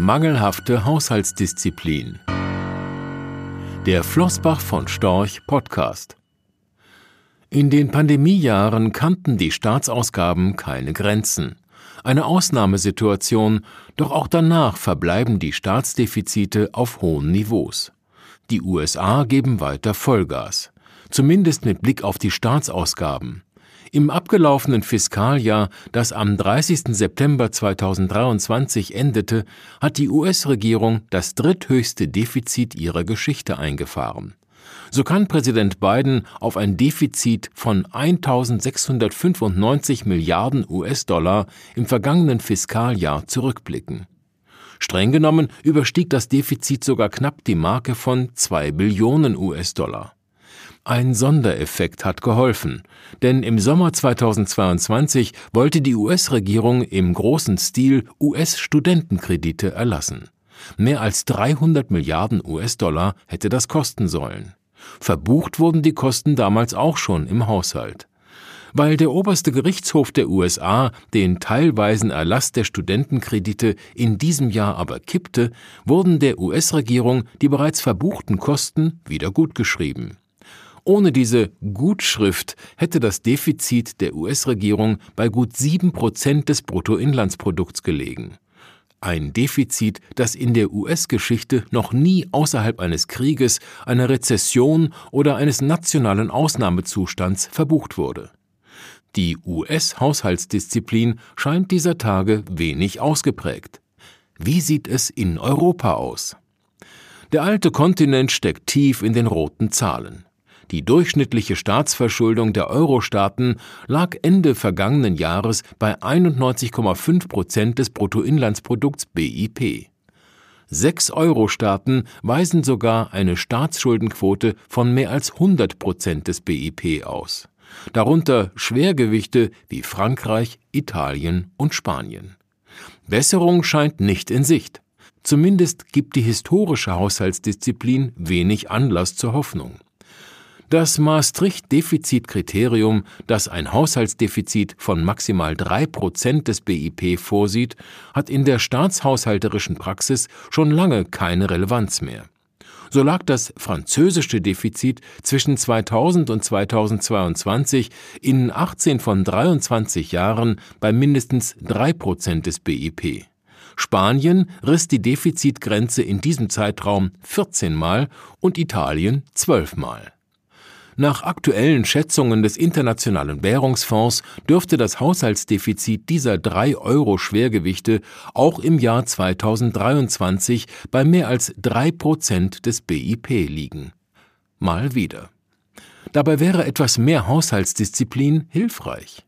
Mangelhafte Haushaltsdisziplin. Der Flossbach von Storch Podcast. In den Pandemiejahren kannten die Staatsausgaben keine Grenzen. Eine Ausnahmesituation, doch auch danach verbleiben die Staatsdefizite auf hohen Niveaus. Die USA geben weiter Vollgas, zumindest mit Blick auf die Staatsausgaben. Im abgelaufenen Fiskaljahr, das am 30. September 2023 endete, hat die US-Regierung das dritthöchste Defizit ihrer Geschichte eingefahren. So kann Präsident Biden auf ein Defizit von 1695 Milliarden US-Dollar im vergangenen Fiskaljahr zurückblicken. Streng genommen überstieg das Defizit sogar knapp die Marke von 2 Billionen US-Dollar. Ein Sondereffekt hat geholfen, denn im Sommer 2022 wollte die US-Regierung im großen Stil US-Studentenkredite erlassen. Mehr als 300 Milliarden US-Dollar hätte das kosten sollen. Verbucht wurden die Kosten damals auch schon im Haushalt. Weil der oberste Gerichtshof der USA den teilweisen Erlass der Studentenkredite in diesem Jahr aber kippte, wurden der US-Regierung die bereits verbuchten Kosten wieder gutgeschrieben. Ohne diese Gutschrift hätte das Defizit der US-Regierung bei gut sieben Prozent des Bruttoinlandsprodukts gelegen. Ein Defizit, das in der US-Geschichte noch nie außerhalb eines Krieges, einer Rezession oder eines nationalen Ausnahmezustands verbucht wurde. Die US-Haushaltsdisziplin scheint dieser Tage wenig ausgeprägt. Wie sieht es in Europa aus? Der alte Kontinent steckt tief in den roten Zahlen. Die durchschnittliche Staatsverschuldung der Euro-Staaten lag Ende vergangenen Jahres bei 91,5 Prozent des Bruttoinlandsprodukts BIP. Sechs Euro-Staaten weisen sogar eine Staatsschuldenquote von mehr als 100 Prozent des BIP aus. Darunter Schwergewichte wie Frankreich, Italien und Spanien. Besserung scheint nicht in Sicht. Zumindest gibt die historische Haushaltsdisziplin wenig Anlass zur Hoffnung. Das Maastricht-Defizitkriterium, das ein Haushaltsdefizit von maximal drei Prozent des BIP vorsieht, hat in der staatshaushalterischen Praxis schon lange keine Relevanz mehr. So lag das französische Defizit zwischen 2000 und 2022 in 18 von 23 Jahren bei mindestens drei Prozent des BIP. Spanien riss die Defizitgrenze in diesem Zeitraum 14 Mal und Italien 12 Mal. Nach aktuellen Schätzungen des Internationalen Währungsfonds dürfte das Haushaltsdefizit dieser drei Euro-Schwergewichte auch im Jahr 2023 bei mehr als drei Prozent des BIP liegen. Mal wieder. Dabei wäre etwas mehr Haushaltsdisziplin hilfreich.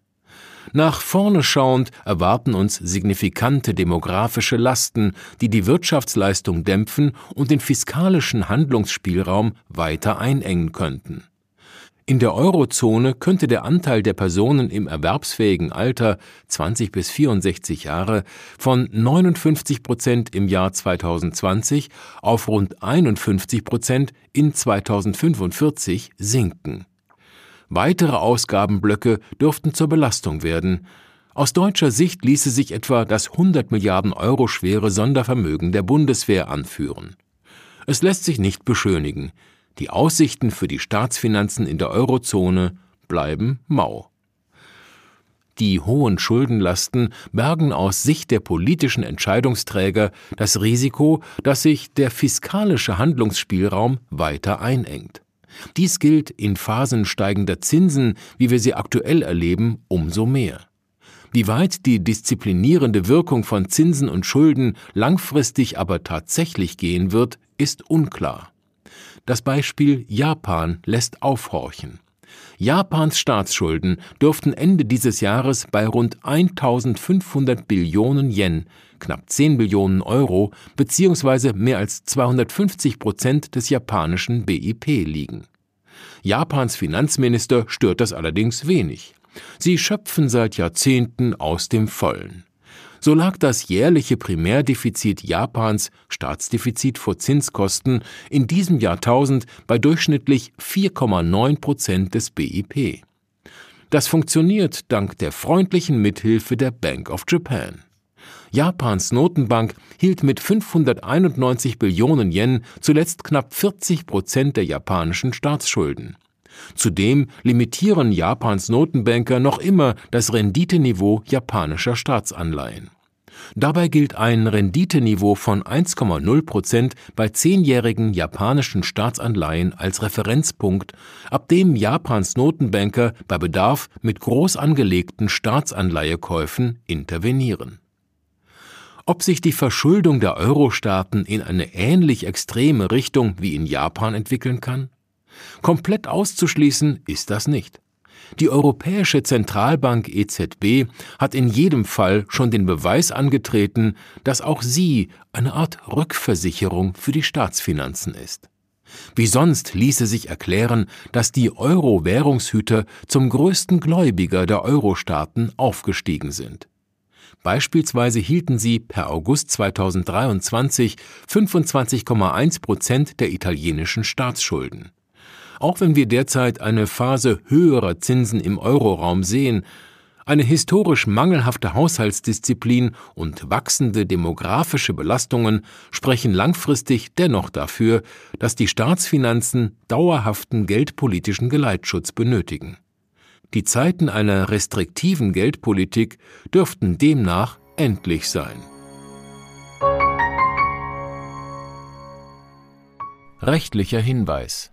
Nach vorne schauend erwarten uns signifikante demografische Lasten, die die Wirtschaftsleistung dämpfen und den fiskalischen Handlungsspielraum weiter einengen könnten. In der Eurozone könnte der Anteil der Personen im erwerbsfähigen Alter 20 bis 64 Jahre von 59 Prozent im Jahr 2020 auf rund 51 Prozent in 2045 sinken. Weitere Ausgabenblöcke dürften zur Belastung werden. Aus deutscher Sicht ließe sich etwa das 100 Milliarden Euro schwere Sondervermögen der Bundeswehr anführen. Es lässt sich nicht beschönigen. Die Aussichten für die Staatsfinanzen in der Eurozone bleiben mau. Die hohen Schuldenlasten bergen aus Sicht der politischen Entscheidungsträger das Risiko, dass sich der fiskalische Handlungsspielraum weiter einengt. Dies gilt in Phasen steigender Zinsen, wie wir sie aktuell erleben, umso mehr. Wie weit die disziplinierende Wirkung von Zinsen und Schulden langfristig aber tatsächlich gehen wird, ist unklar. Das Beispiel Japan lässt aufhorchen. Japans Staatsschulden dürften Ende dieses Jahres bei rund 1500 Billionen Yen, knapp 10 Billionen Euro, beziehungsweise mehr als 250 Prozent des japanischen BIP liegen. Japans Finanzminister stört das allerdings wenig. Sie schöpfen seit Jahrzehnten aus dem Vollen. So lag das jährliche Primärdefizit Japans, Staatsdefizit vor Zinskosten, in diesem Jahrtausend bei durchschnittlich 4,9 Prozent des BIP. Das funktioniert dank der freundlichen Mithilfe der Bank of Japan. Japans Notenbank hielt mit 591 Billionen Yen zuletzt knapp 40 Prozent der japanischen Staatsschulden. Zudem limitieren Japans Notenbanker noch immer das Renditeniveau japanischer Staatsanleihen. Dabei gilt ein Renditeniveau von 1,0 Prozent bei zehnjährigen japanischen Staatsanleihen als Referenzpunkt, ab dem Japans Notenbanker bei Bedarf mit groß angelegten Staatsanleihekäufen intervenieren. Ob sich die Verschuldung der Euro-Staaten in eine ähnlich extreme Richtung wie in Japan entwickeln kann? Komplett auszuschließen ist das nicht. Die Europäische Zentralbank EZB hat in jedem Fall schon den Beweis angetreten, dass auch sie eine Art Rückversicherung für die Staatsfinanzen ist. Wie sonst ließe sich erklären, dass die Euro-Währungshüter zum größten Gläubiger der Euro-Staaten aufgestiegen sind. Beispielsweise hielten sie per August 2023 25,1 Prozent der italienischen Staatsschulden. Auch wenn wir derzeit eine Phase höherer Zinsen im Euroraum sehen, eine historisch mangelhafte Haushaltsdisziplin und wachsende demografische Belastungen sprechen langfristig dennoch dafür, dass die Staatsfinanzen dauerhaften geldpolitischen Geleitschutz benötigen. Die Zeiten einer restriktiven Geldpolitik dürften demnach endlich sein. Rechtlicher Hinweis